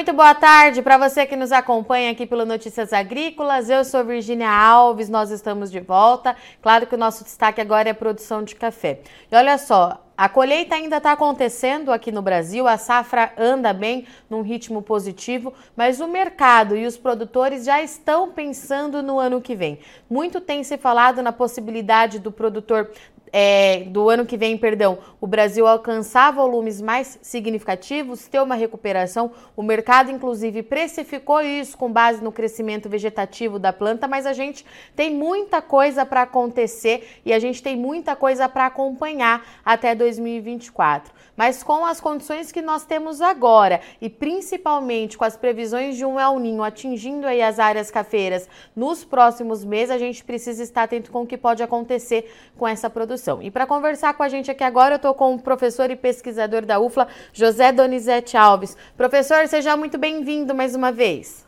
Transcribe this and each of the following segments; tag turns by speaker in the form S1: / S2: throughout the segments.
S1: Muito boa tarde para você que nos acompanha aqui pelo Notícias Agrícolas. Eu sou Virginia Alves, nós estamos de volta. Claro que o nosso destaque agora é produção de café. E olha só, a colheita ainda está acontecendo aqui no Brasil, a safra anda bem, num ritmo positivo, mas o mercado e os produtores já estão pensando no ano que vem. Muito tem se falado na possibilidade do produtor é, do ano que vem, perdão, o Brasil alcançar volumes mais significativos, ter uma recuperação. O mercado, inclusive, precificou isso com base no crescimento vegetativo da planta, mas a gente tem muita coisa para acontecer e a gente tem muita coisa para acompanhar até 2024. Mas com as condições que nós temos agora e principalmente com as previsões de um El Ninho atingindo aí as áreas cafeiras nos próximos meses, a gente precisa estar atento com o que pode acontecer com essa produção. E para conversar com a gente aqui agora, eu estou com o professor e pesquisador da UFLA, José Donizete Alves. Professor, seja muito bem-vindo mais uma vez.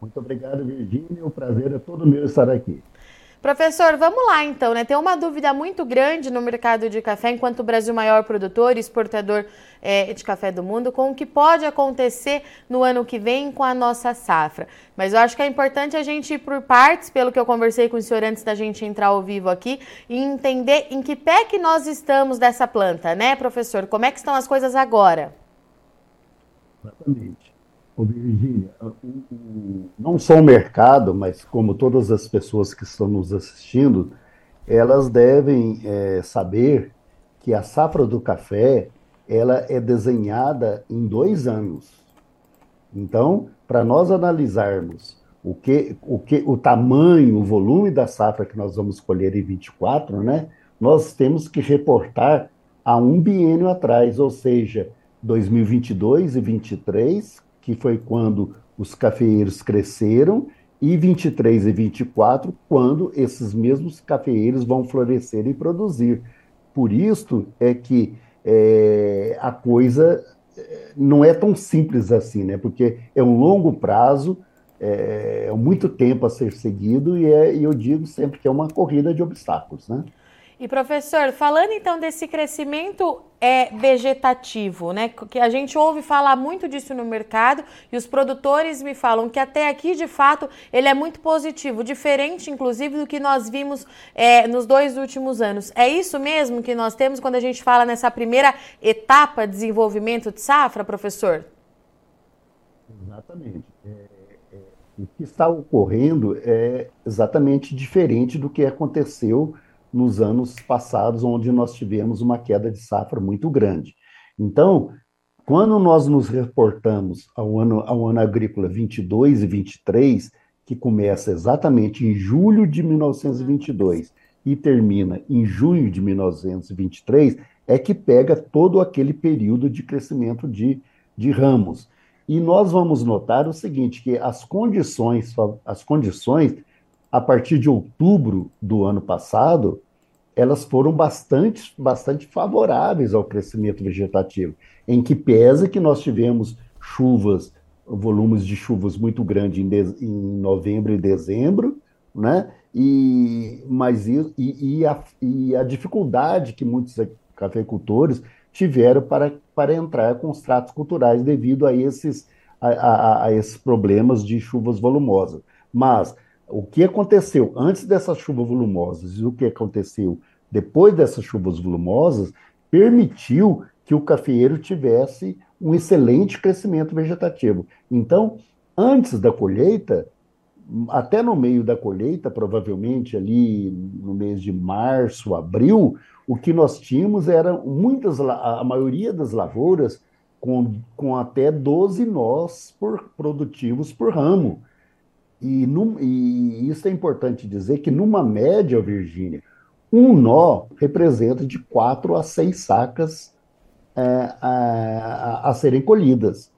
S2: Muito obrigado, Virgínia. O prazer é todo meu estar aqui.
S1: Professor, vamos lá então, né? Tem uma dúvida muito grande no mercado de café, enquanto o Brasil maior produtor e exportador é, de café do mundo, com o que pode acontecer no ano que vem com a nossa safra. Mas eu acho que é importante a gente ir por partes, pelo que eu conversei com o senhor antes da gente entrar ao vivo aqui, e entender em que pé que nós estamos dessa planta, né, professor? Como é que estão as coisas agora?
S2: Exatamente. Ô, Virgínia, não só o mercado, mas como todas as pessoas que estão nos assistindo, elas devem é, saber que a safra do café ela é desenhada em dois anos. Então, para nós analisarmos o que, o que, o tamanho, o volume da safra que nós vamos colher em 24, né, nós temos que reportar a um biênio atrás, ou seja, 2022 e 23, que foi quando os cafeeiros cresceram, e 23 e 24, quando esses mesmos cafeeiros vão florescer e produzir. Por isso é que é, a coisa é, não é tão simples assim, né? Porque é um longo prazo, é, é muito tempo a ser seguido, e, é, eu digo sempre que é uma corrida de obstáculos, né?
S1: E professor, falando então desse crescimento é vegetativo, né? Que a gente ouve falar muito disso no mercado e os produtores me falam que até aqui, de fato, ele é muito positivo, diferente, inclusive, do que nós vimos é, nos dois últimos anos. É isso mesmo que nós temos quando a gente fala nessa primeira etapa de desenvolvimento de safra, professor?
S2: Exatamente. É, é, o que está ocorrendo é exatamente diferente do que aconteceu nos anos passados, onde nós tivemos uma queda de safra muito grande. Então, quando nós nos reportamos ao ano, ao ano agrícola 22 e 23, que começa exatamente em julho de 1922 e termina em junho de 1923, é que pega todo aquele período de crescimento de, de ramos. E nós vamos notar o seguinte, que as condições, as condições, a partir de outubro do ano passado, elas foram bastante, bastante favoráveis ao crescimento vegetativo, em que pesa que nós tivemos chuvas, volumes de chuvas muito grandes em, em novembro e dezembro, né? E, mas e, e, a, e a dificuldade que muitos cafeicultores tiveram para, para entrar com os tratos culturais devido a esses, a, a, a esses problemas de chuvas volumosas. Mas o que aconteceu antes dessas chuvas volumosas e o que aconteceu depois dessas chuvas volumosas permitiu que o cafeeiro tivesse um excelente crescimento vegetativo. Então, antes da colheita, até no meio da colheita, provavelmente ali no mês de março, abril, o que nós tínhamos era muitas, a maioria das lavouras com, com até 12 nós por, produtivos por ramo. E, e isso é importante dizer que, numa média, Virgínia, um nó representa de quatro a seis sacas é, a, a, serem colhidas.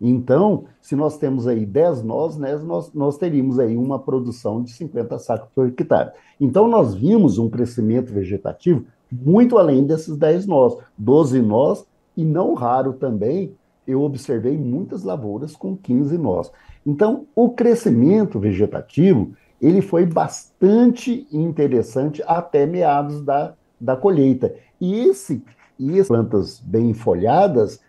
S2: Então, se nós temos aí 10 nós, né, nós, nós teríamos aí uma produção de 50 sacos por hectare. Então, nós vimos um crescimento vegetativo muito além desses 10 nós, 12 nós, e não raro também, eu observei muitas lavouras com 15 nós. Então, o crescimento vegetativo, ele foi bastante interessante até meados da, da colheita. E esse e as plantas bem folhadas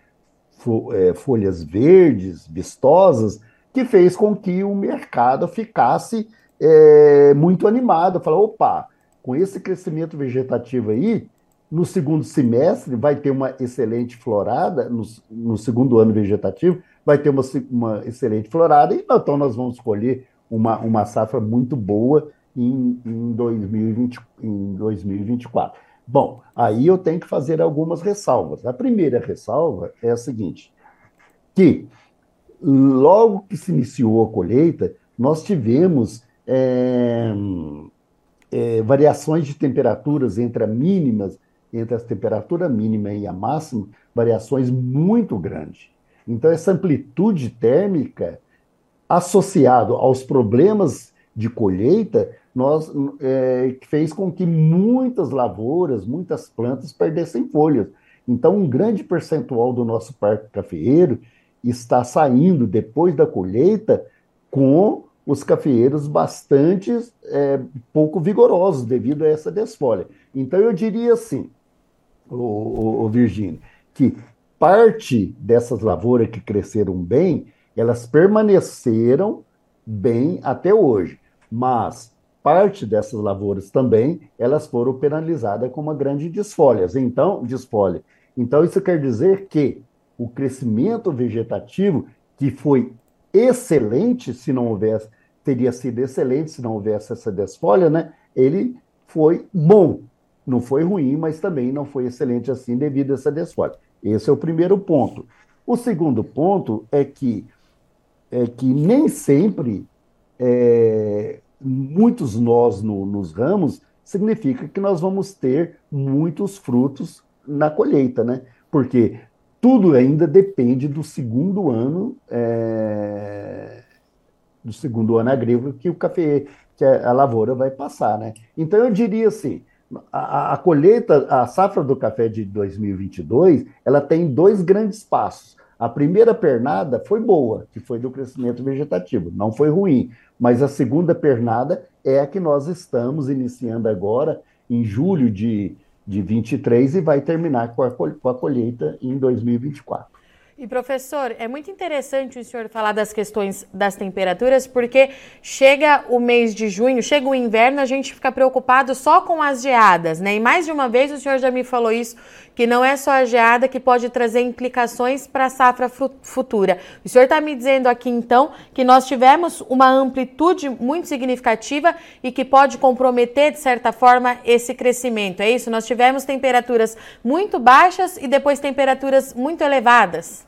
S2: é, folhas verdes, vistosas, que fez com que o mercado ficasse é, muito animado. Falou, opa, com esse crescimento vegetativo aí, no segundo semestre vai ter uma excelente florada, no, no segundo ano vegetativo, vai ter uma, uma excelente florada, e então nós vamos escolher uma, uma safra muito boa em, em, 2020, em 2024. Bom, aí eu tenho que fazer algumas ressalvas. A primeira ressalva é a seguinte: que logo que se iniciou a colheita, nós tivemos é, é, variações de temperaturas entre mínimas, entre a temperatura mínima e a máxima, variações muito grandes. Então, essa amplitude térmica, associado aos problemas de colheita, nós, é, fez com que muitas lavouras, muitas plantas perdessem folhas. Então, um grande percentual do nosso parque cafeeiro está saindo depois da colheita com os cafeeiros bastante é, pouco vigorosos devido a essa desfolha. Então, eu diria assim, o, o, Virgínio, que parte dessas lavouras que cresceram bem, elas permaneceram bem até hoje, mas parte dessas lavouras também, elas foram penalizadas com uma grande desfolha. Então, desfolha. Então, isso quer dizer que o crescimento vegetativo, que foi excelente se não houvesse, teria sido excelente se não houvesse essa desfolha, né? Ele foi bom. Não foi ruim, mas também não foi excelente assim devido a essa desfolha. Esse é o primeiro ponto. O segundo ponto é que, é que nem sempre é, muitos nós no, nos ramos significa que nós vamos ter muitos frutos na colheita, né? Porque tudo ainda depende do segundo ano é, do segundo ano agrícola que o café, que a, lavoura vai passar, né? Então eu diria assim, a, a, colheita, a safra do café de 2022, ela tem dois grandes passos. A primeira pernada foi boa, que foi do crescimento vegetativo, não foi ruim. Mas a segunda pernada é a que nós estamos iniciando agora, em julho de, de 23, e vai terminar com a, com a colheita em 2024.
S1: E professor, é muito interessante o senhor falar das questões das temperaturas, porque chega o mês de junho, chega o inverno, a gente fica preocupado só com as geadas, né? E mais de uma vez o senhor já me falou isso, que não é só a geada que pode trazer implicações para a safra futura. O senhor está me dizendo aqui então que nós tivemos uma amplitude muito significativa e que pode comprometer, de certa forma, esse crescimento. É isso? Nós tivemos temperaturas muito baixas e depois temperaturas muito elevadas.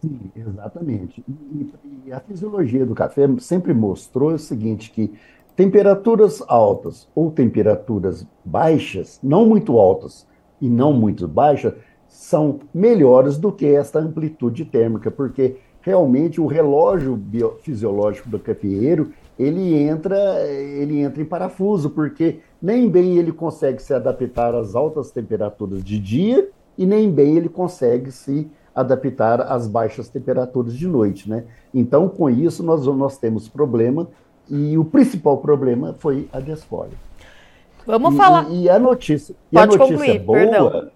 S2: Sim, exatamente. E, e, a fisiologia do café sempre mostrou o seguinte, que temperaturas altas ou temperaturas baixas, não muito altas e não muito baixas, são melhores do que esta amplitude térmica, porque realmente o relógio fisiológico do cafeeiro ele entra, ele entra em parafuso, porque nem bem ele consegue se adaptar às altas temperaturas de dia e nem bem ele consegue se adaptar às baixas temperaturas de noite, né? Então, com isso, nós, nós temos problema, e o principal problema foi a desfolha.
S1: Vamos e, falar.
S2: E, a notícia,
S1: e
S2: a notícia
S1: concluir,
S2: boa.
S1: Perdão.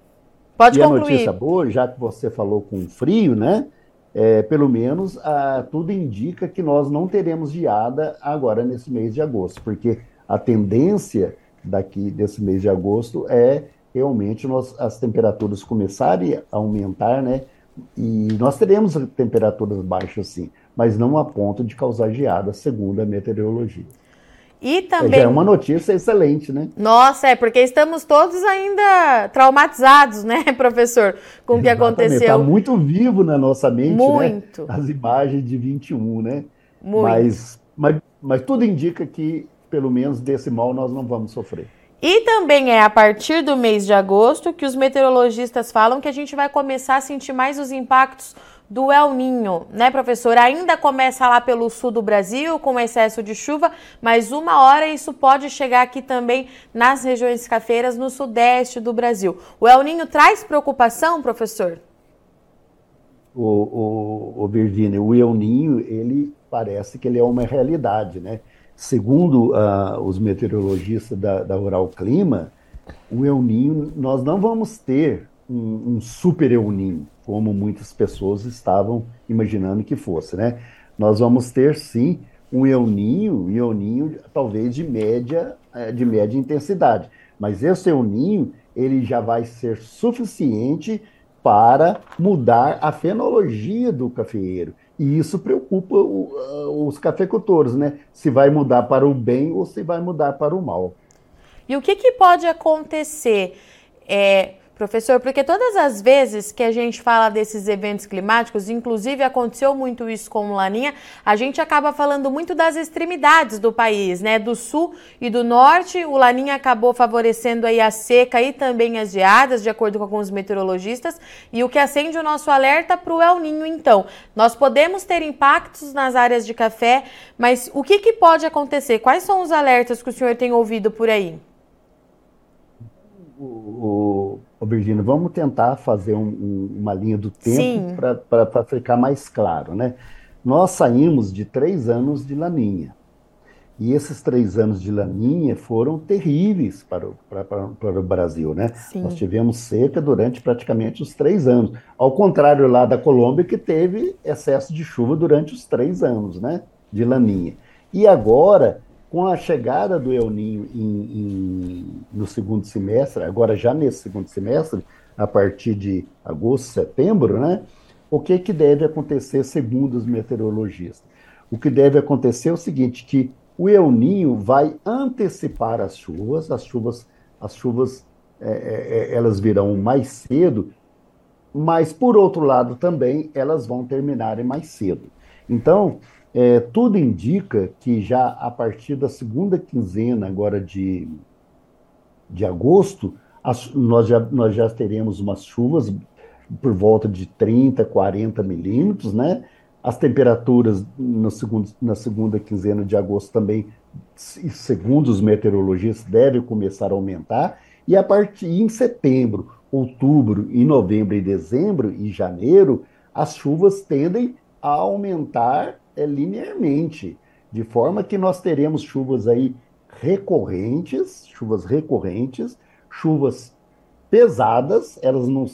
S1: Pode
S2: e
S1: concluir.
S2: a notícia boa, já que você falou com frio, né? É, pelo menos a, tudo indica que nós não teremos geada agora nesse mês de agosto, porque a tendência daqui desse mês de agosto é realmente nós, as temperaturas começarem a aumentar, né? E nós teremos temperaturas baixas, sim, mas não a ponto de causar geada, segundo a meteorologia.
S1: E também.
S2: É uma notícia excelente, né?
S1: Nossa, é porque estamos todos ainda traumatizados, né, professor, com o que aconteceu. Está
S2: muito vivo na nossa mente,
S1: né? muito.
S2: né? As imagens de 21, né?
S1: Muito.
S2: Mas, mas, mas tudo indica que, pelo menos desse mal, nós não vamos sofrer.
S1: E também é a partir do mês de agosto que os meteorologistas falam que a gente vai começar a sentir mais os impactos do El Ninho, né, professor? Ainda começa lá pelo sul do Brasil com excesso de chuva, mas uma hora isso pode chegar aqui também nas regiões cafeiras no sudeste do Brasil. O El Ninho traz preocupação, professor?
S2: O, o, o Virginia, o El Ninho, ele parece que ele é uma realidade, né? Segundo uh, os meteorologistas da, da Oral Clima, o El Ninho, nós não vamos ter um, um super euninho, como muitas pessoas estavam imaginando que fosse, né? Nós vamos ter sim um euninho, um euninho talvez de média, é, de média intensidade, mas esse euninho ele já vai ser suficiente para mudar a fenologia do cafeeiro. E isso preocupa o, os cafeicultores, né? Se vai mudar para o bem ou se vai mudar para o mal.
S1: E o que, que pode acontecer? É, Professor, porque todas as vezes que a gente fala desses eventos climáticos, inclusive aconteceu muito isso com o Laninha, a gente acaba falando muito das extremidades do país, né? Do sul e do norte, o Laninha acabou favorecendo aí a seca e também as geadas, de acordo com alguns meteorologistas, e o que acende o nosso alerta para o El Ninho, então. Nós podemos ter impactos nas áreas de café, mas o que, que pode acontecer? Quais são os alertas que o senhor tem ouvido por aí?
S2: O, Ô, Virginia, vamos tentar fazer um, um, uma linha do tempo para ficar mais claro, né? Nós saímos de três anos de laninha. E esses três anos de laninha foram terríveis para o, para, para o Brasil, né? Sim. Nós tivemos seca durante praticamente os três anos. Ao contrário lá da Colômbia, que teve excesso de chuva durante os três anos, né? De laninha. E agora com a chegada do El Ninho em, em, no segundo semestre, agora já nesse segundo semestre, a partir de agosto, setembro, né? O que, que deve acontecer segundo os meteorologistas? O que deve acontecer é o seguinte, que o El Ninho vai antecipar as chuvas, as chuvas, as chuvas é, é, é elas virão mais cedo, mas por outro lado também elas vão terminarem mais cedo. Então, é, tudo indica que já a partir da segunda quinzena agora de, de agosto, as, nós, já, nós já teremos umas chuvas por volta de 30, 40 milímetros, né? As temperaturas no segundo, na segunda quinzena de agosto também, segundo os meteorologistas, devem começar a aumentar. E a partir em setembro, outubro, e novembro e dezembro e janeiro, as chuvas tendem a aumentar é, linearmente, de forma que nós teremos chuvas aí recorrentes, chuvas recorrentes, chuvas pesadas, elas não,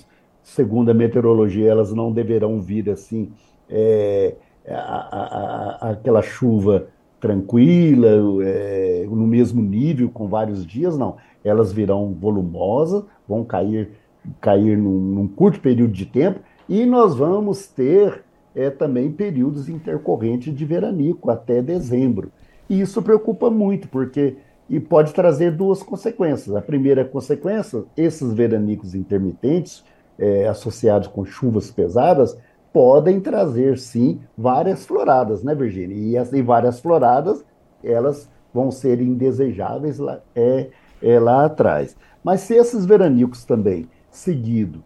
S2: segundo a meteorologia, elas não deverão vir assim, é, a, a, a, aquela chuva tranquila, é, no mesmo nível, com vários dias, não. Elas virão volumosas, vão cair, cair num, num curto período de tempo, e nós vamos ter é, também períodos intercorrentes de veranico, até dezembro. E isso preocupa muito, porque e pode trazer duas consequências. A primeira consequência, esses veranicos intermitentes, é, associados com chuvas pesadas, podem trazer, sim, várias floradas, né, Virginia? E, as, e várias floradas, elas vão ser indesejáveis lá, é, é, lá atrás. Mas se esses veranicos também, seguido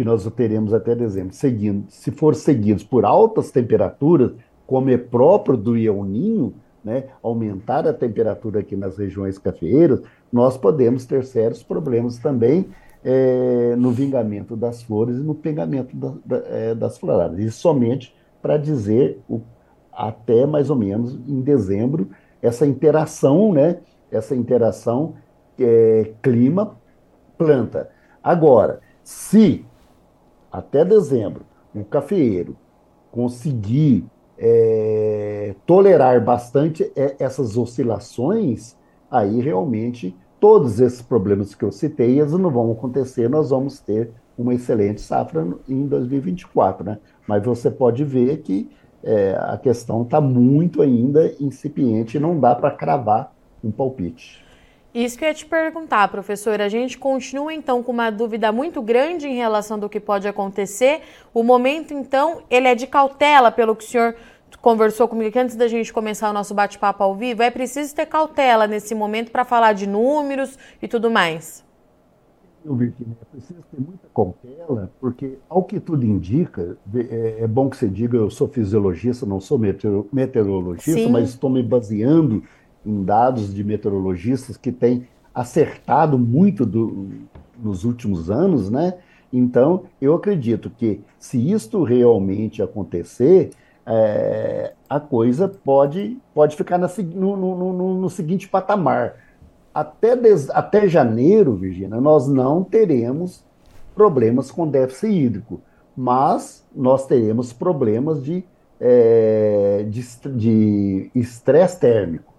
S2: que nós teremos até dezembro, seguindo, se for seguidos por altas temperaturas, como é próprio do El Ninho, né, aumentar a temperatura aqui nas regiões cafeeiras, nós podemos ter sérios problemas também é, no vingamento das flores e no pegamento da, da, é, das floradas. Isso somente para dizer o, até mais ou menos em dezembro essa interação, né, essa interação é, clima-planta. Agora, se até dezembro, o cafeeiro conseguir é, tolerar bastante é, essas oscilações, aí realmente todos esses problemas que eu citei, eles não vão acontecer, nós vamos ter uma excelente safra em 2024, né? Mas você pode ver que é, a questão está muito ainda incipiente não dá para cravar um palpite.
S1: Isso que eu ia te perguntar, professora. A gente continua então com uma dúvida muito grande em relação do que pode acontecer. O momento, então, ele é de cautela, pelo que o senhor conversou comigo aqui antes da gente começar o nosso bate-papo ao vivo. É preciso ter cautela nesse momento para falar de números e tudo mais.
S2: Eu, Virginia, é preciso ter muita cautela, porque, ao que tudo indica, é, é bom que você diga, eu sou fisiologista, não sou meteorologista, Sim. mas estou me baseando em dados de meteorologistas que têm acertado muito do, nos últimos anos, né? Então, eu acredito que se isto realmente acontecer, é, a coisa pode, pode ficar na, no, no, no, no, seguinte patamar. Até, des, até janeiro, Virginia, nós não teremos problemas com déficit hídrico, mas nós teremos problemas de é, de estresse térmico.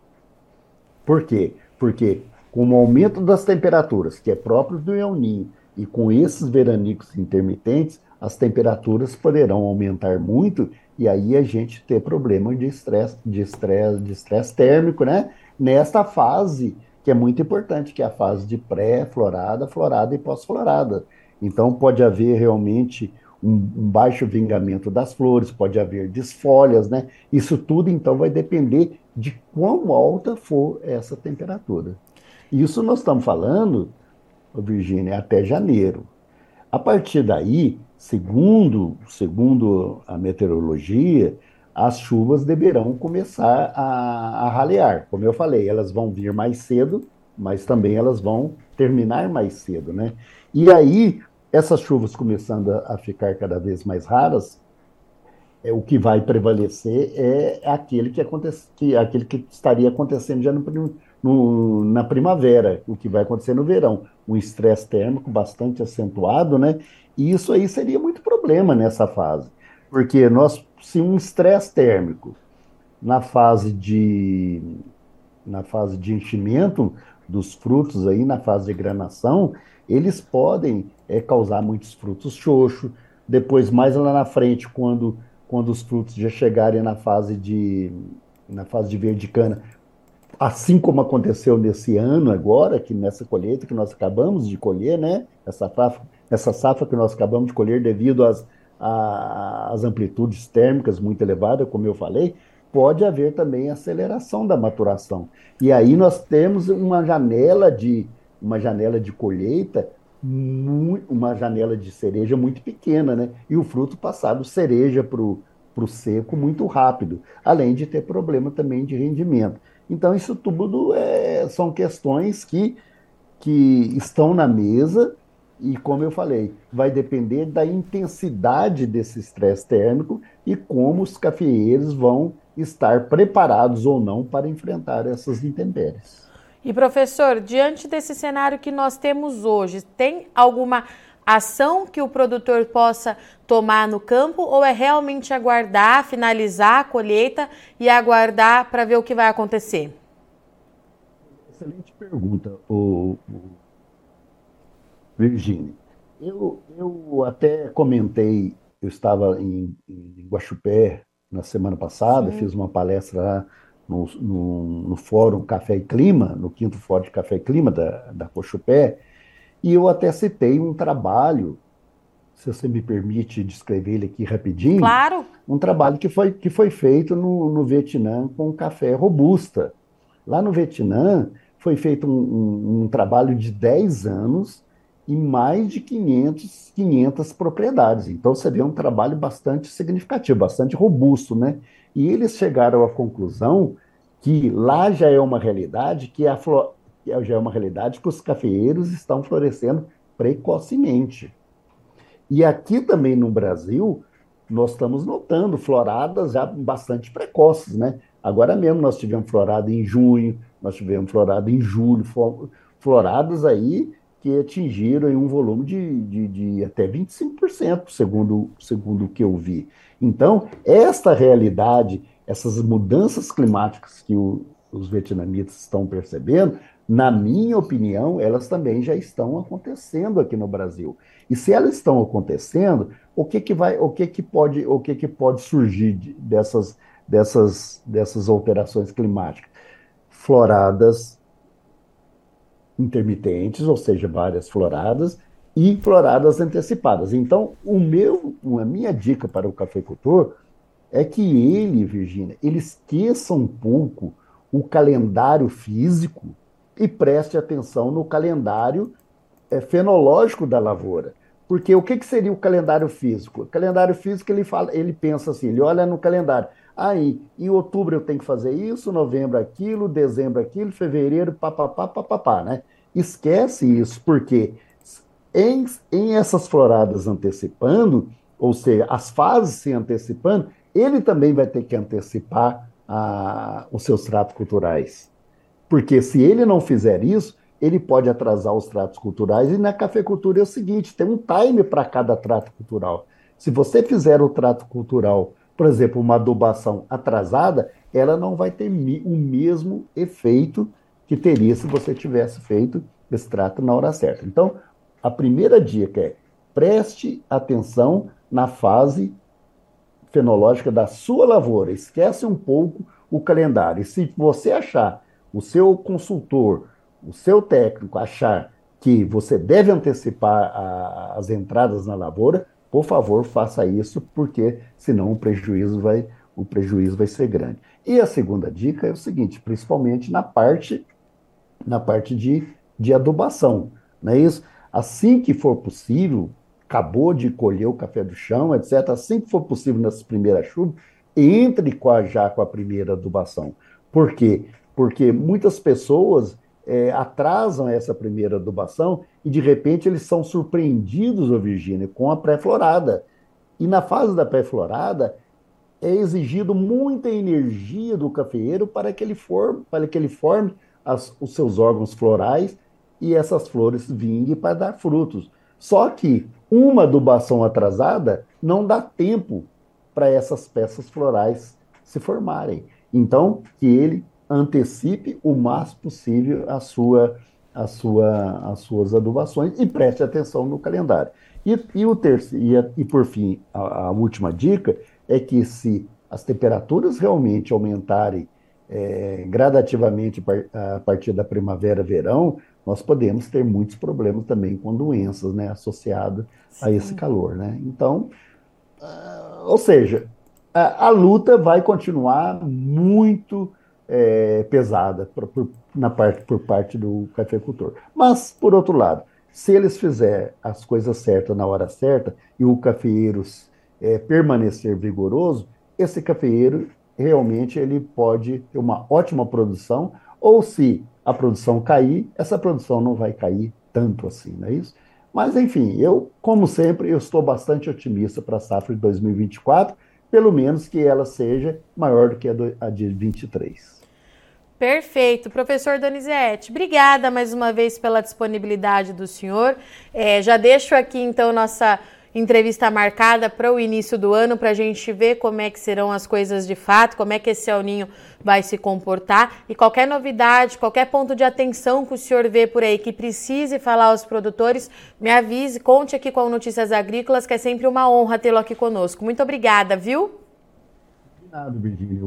S2: Por quê? Porque com o aumento das temperaturas, que é próprio do El Ninho, e com esses veranicos intermitentes, as temperaturas poderão aumentar muito e aí a gente ter problema de estresse, de estresse, de estresse térmico, né? Nesta fase que é muito importante, que é a fase de pré-florada, florada e pós-florada. Então pode haver realmente um, um, baixo vingamento das flores, pode haver desfolhas, né? Isso tudo então vai depender de quão alta for essa temperatura. Isso nós estamos falando, Virgínia, até janeiro. A partir daí, segundo, segundo a meteorologia, as chuvas deverão começar a, a ralear. Como eu falei, elas vão vir mais cedo, mas também elas vão terminar mais cedo, né? E aí, essas chuvas começando a, a ficar cada vez mais raras, é, o que vai prevalecer é aquele que, acontece, que, aquele que estaria acontecendo já no, no, na primavera, o que vai acontecer no verão. Um estresse térmico bastante acentuado, né? E isso aí seria muito problema nessa fase. Porque nós, se um estresse térmico na fase de na fase de enchimento dos frutos aí, na fase de granação, eles podem é, causar muitos frutos xoxos. Depois, mais lá na frente, quando, quando os frutos já chegarem na fase de na fase de verde cana, assim como aconteceu nesse ano agora, que nessa colheita que nós acabamos de colher, né? Essa safra, essa safra que nós acabamos de colher devido às, às amplitudes térmicas muito elevadas, como eu falei, pode haver também aceleração da maturação. E aí nós temos uma janela de uma janela de colheita uma janela de cereja muito pequena, né? E o fruto passado cereja para o seco muito rápido, além de ter problema também de rendimento. Então, isso tudo é, são questões que, que estão na mesa e, como eu falei, vai depender da intensidade desse estresse térmico e como os cafeeiros vão estar preparados ou não para enfrentar essas intempéries.
S1: E professor, diante desse cenário que nós temos hoje, tem alguma ação que o produtor possa tomar no campo ou é realmente aguardar, finalizar a colheita e aguardar para ver o que vai acontecer?
S2: Excelente pergunta, o, o Virginia. Eu, eu até comentei, eu estava em, em Guaxupé na semana passada, Sim. fiz uma palestra lá no, no, no, Fórum Café e Clima, no quinto Fórum de Café e Clima da, da Cochupé, e eu até citei um trabalho, se você me permite descrever ele aqui rapidinho.
S1: Claro.
S2: Um trabalho que foi, que foi feito no, no Vietnã com café robusta. Lá no Vietnã foi feito um, um, um trabalho de 10 anos em mais de 500, 500 propriedades. Então você vê um trabalho bastante significativo, bastante robusto, né? E eles chegaram à conclusão que lá já é uma realidade que a já é uma realidade que os cafeeiros estão florescendo precocemente. E aqui também no Brasil, nós estamos notando floradas já bastante precoces, né? Agora mesmo nós tivemos florada em junho, nós tivemos florada em julho, floradas aí que atingiram um volume de, de, de até 25%, segundo, segundo o que eu vi. Então, esta realidade, essas mudanças climáticas que o, os vietnamitas estão percebendo, na minha opinião, elas também já estão acontecendo aqui no Brasil. E se elas estão acontecendo, o que, que vai, o que, que pode, o que, que pode surgir dessas, dessas, dessas alterações climáticas? Floradas intermitentes, ou seja, várias floradas, e floradas antecipadas. Então, o meu, a minha dica para o cafeicultor é que ele, Virgínia, ele esqueça um pouco o calendário físico e preste atenção no calendário é, fenológico da lavoura. Porque o que, que seria o calendário físico? O calendário físico ele fala, ele pensa assim, ele olha no calendário. Aí, em outubro eu tenho que fazer isso, novembro aquilo, dezembro aquilo, fevereiro, papapá, papapá, né? Esquece isso, porque em, em essas floradas antecipando, ou seja, as fases se antecipando, ele também vai ter que antecipar a, os seus tratos culturais. Porque se ele não fizer isso, ele pode atrasar os tratos culturais. E na cafeicultura é o seguinte: tem um time para cada trato cultural. Se você fizer o trato cultural, por exemplo, uma adubação atrasada, ela não vai ter o mesmo efeito que teria se você tivesse feito esse trato na hora certa. Então, a primeira dica é preste atenção na fase fenológica da sua lavoura. Esquece um pouco o calendário. E se você achar, o seu consultor, o seu técnico achar que você deve antecipar a, as entradas na lavoura, por favor, faça isso, porque senão o prejuízo vai, o prejuízo vai ser grande. E a segunda dica é o seguinte, principalmente na parte, na parte de, de adubação, não é isso? Assim que for possível, acabou de colher o café do chão, etc. Assim que for possível nessas primeiras chuvas, entre com a, já com a primeira adubação. Por quê? Porque muitas pessoas é, atrasam essa primeira adubação e de repente eles são surpreendidos, ô Virgínia, com a pré-florada. E na fase da pré-florada é exigido muita energia do cafeeiro para que ele forme, para que ele forme as, os seus órgãos florais e essas flores vinguem para dar frutos. Só que uma adubação atrasada não dá tempo para essas peças florais se formarem. Então, que ele antecipe o mais possível a sua, a sua, as suas adubações e preste atenção no calendário. E, e o terceiro, e, a, e por fim, a, a, última dica é que se as temperaturas realmente aumentarem é, gradativamente a partir da primavera-verão, nós podemos ter muitos problemas também com doenças né, associadas a esse calor. Né? Então, uh, ou seja, a, a, luta vai continuar muito é, pesada por, por, na parte, por parte do cafeicultor. Mas, por outro lado, se eles fizerem as coisas certas na hora certa e o cafeeiro é, permanecer vigoroso, esse cafeeiro realmente ele pode ter uma ótima produção, ou se a produção cair, essa produção não vai cair tanto assim, não é isso? Mas, enfim, eu, como sempre, eu estou bastante otimista para a safra de 2024, pelo menos que ela seja maior do que a, do, a de 23.
S1: Perfeito. Professor Donizete, obrigada mais uma vez pela disponibilidade do senhor. É, já deixo aqui, então, nossa entrevista marcada para o início do ano para a gente ver como é que serão as coisas de fato, como é que esse Ninho vai se comportar e qualquer novidade, qualquer ponto de atenção que o senhor vê por aí que precise falar aos produtores, me avise, conte aqui com Notícias Agrícolas, que é sempre uma honra tê-lo aqui conosco. Muito obrigada, viu?
S2: Obrigado, Virgínia.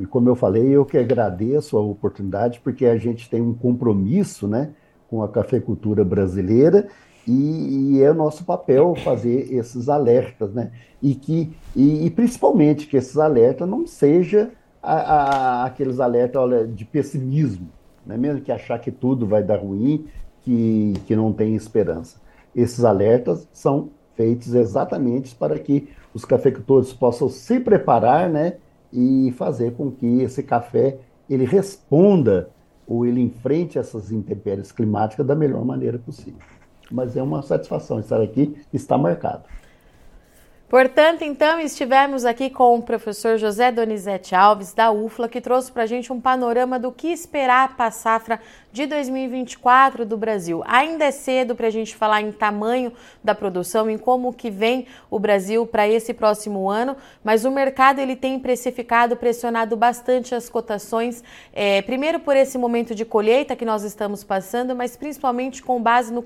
S2: E como eu falei, eu que agradeço a oportunidade, porque a gente tem um compromisso né, com a cafeicultura brasileira e, e, é o nosso papel fazer esses alertas, né? E que e, e principalmente que esses alertas não sejam aqueles alertas olha, de pessimismo, né? mesmo que achar que tudo vai dar ruim, que, que não tem esperança. Esses alertas são feitos exatamente para que os cafeicultores possam se preparar, né? E fazer com que esse café ele responda ou ele enfrente essas intempéries climáticas da melhor maneira possível mas é uma satisfação estar aqui, está marcado.
S1: Portanto, então, estivemos aqui com o professor José Donizete Alves, da UFLA, que trouxe para a gente um panorama do que esperar para a safra de 2024 do Brasil. Ainda é cedo para a gente falar em tamanho da produção, em como que vem o Brasil para esse próximo ano, mas o mercado ele tem precificado, pressionado bastante as cotações, é, primeiro por esse momento de colheita que nós estamos passando, mas principalmente com base no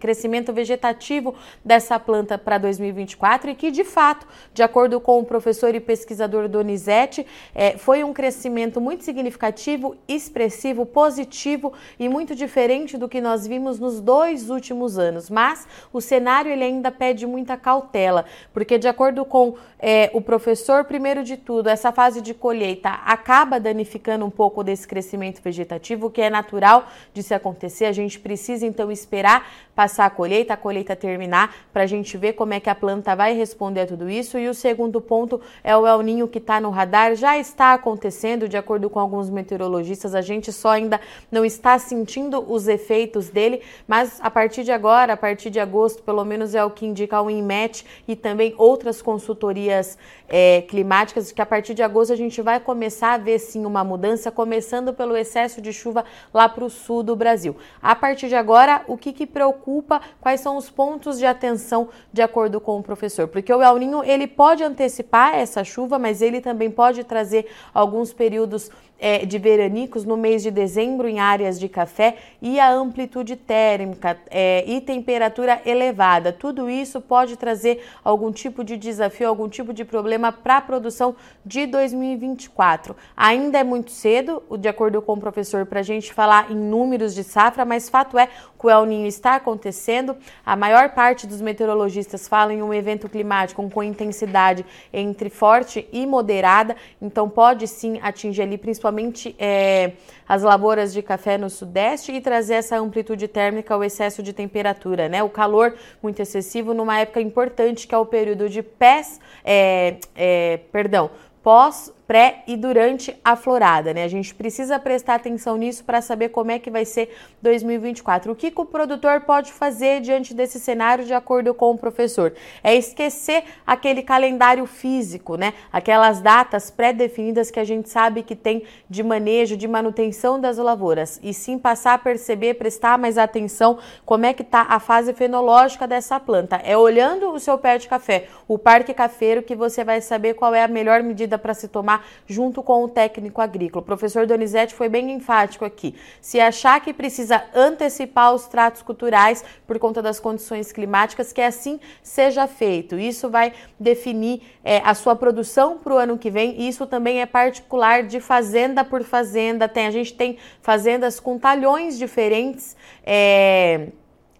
S1: crescimento vegetativo dessa planta para 2024 e que, de fato, de acordo com o professor e pesquisador Donizete, é, foi um crescimento muito significativo, expressivo, positivo e muito diferente do que nós vimos nos dois últimos anos. Mas o cenário ele ainda pede muita cautela, porque de acordo com é, o professor, primeiro de tudo, essa fase de colheita acaba danificando um pouco desse crescimento vegetativo, que é natural de se acontecer. A gente precisa então esperar passar a colheita, a colheita terminar, para a gente ver como é que a planta vai responder responder a tudo isso. E o segundo ponto é o El Ninho que está no radar, já está acontecendo, de acordo com alguns meteorologistas, a gente só ainda não está sentindo os efeitos dele, mas a partir de agora, a partir de agosto, pelo menos é o que indica o INMET e também outras consultorias é, climáticas, que a partir de agosto a gente vai começar a ver sim uma mudança, começando pelo excesso de chuva lá para o sul do Brasil. A partir de agora, o que, que preocupa, quais são os pontos de atenção de acordo com o professor? Porque o El Ninho ele pode antecipar essa chuva, mas ele também pode trazer alguns períodos é, de veranicos no mês de dezembro em áreas de café e a amplitude térmica é, e temperatura elevada. Tudo isso pode trazer algum tipo de desafio, algum tipo de problema para a produção de 2024. Ainda é muito cedo, de acordo com o professor, para a gente falar em números de safra, mas fato é que o El Ninho está acontecendo. A maior parte dos meteorologistas falam em um evento climático com intensidade entre forte e moderada, então pode sim atingir ali principalmente principalmente é, as lavouras de café no sudeste e trazer essa amplitude térmica ao excesso de temperatura, né? O calor muito excessivo numa época importante que é o período de pés, é, é, perdão, pós pré e durante a florada, né? A gente precisa prestar atenção nisso para saber como é que vai ser 2024. O que, que, o produtor pode fazer diante desse cenário, de acordo com o professor? É esquecer aquele calendário físico, né? Aquelas datas pré-definidas que a gente sabe que tem de manejo, de manutenção das lavouras, e sim passar a perceber, prestar mais atenção como é que está a fase fenológica dessa planta. É olhando o seu pé de café, o parque cafeiro, que você vai saber qual é a melhor medida para se tomar junto com o técnico agrícola. O professor Donizete foi bem enfático aqui. Se achar que precisa antecipar os tratos culturais por conta das condições climáticas, que assim seja feito. Isso vai definir é, a sua produção para o ano que vem. Isso também é particular de fazenda por fazenda. Tem, a gente tem fazendas com talhões diferentes. É,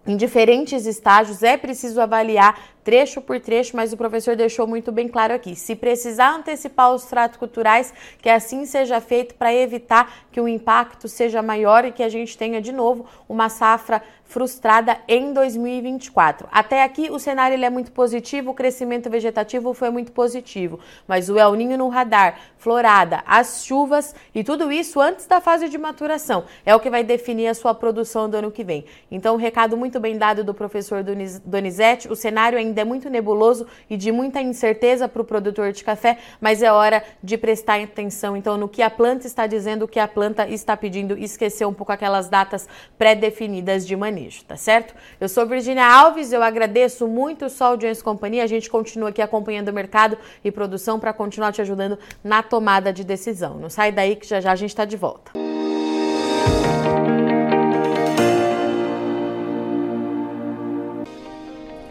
S1: em diferentes estágios, é preciso avaliar trecho por trecho, mas o professor deixou muito bem claro aqui. Se precisar antecipar os tratos culturais, que assim seja feito para evitar que o impacto seja maior e que a gente tenha de novo uma safra frustrada em 2024. Até aqui o cenário ele é muito positivo, o crescimento vegetativo foi muito positivo, mas o El Ninho no radar, florada, as chuvas e tudo isso antes da fase de maturação é o que vai definir a sua produção do ano que vem. Então, um recado muito bem dado do professor Donizete, o cenário ainda ainda é muito nebuloso e de muita incerteza para o produtor de café, mas é hora de prestar atenção então no que a planta está dizendo, o que a planta está pedindo esquecer um pouco aquelas datas pré-definidas de manejo, tá certo? Eu sou Virginia Alves, eu agradeço muito o Sol Jones Companhia, a gente continua aqui acompanhando o mercado e produção para continuar te ajudando na tomada de decisão. Não sai daí que já já a gente está de volta.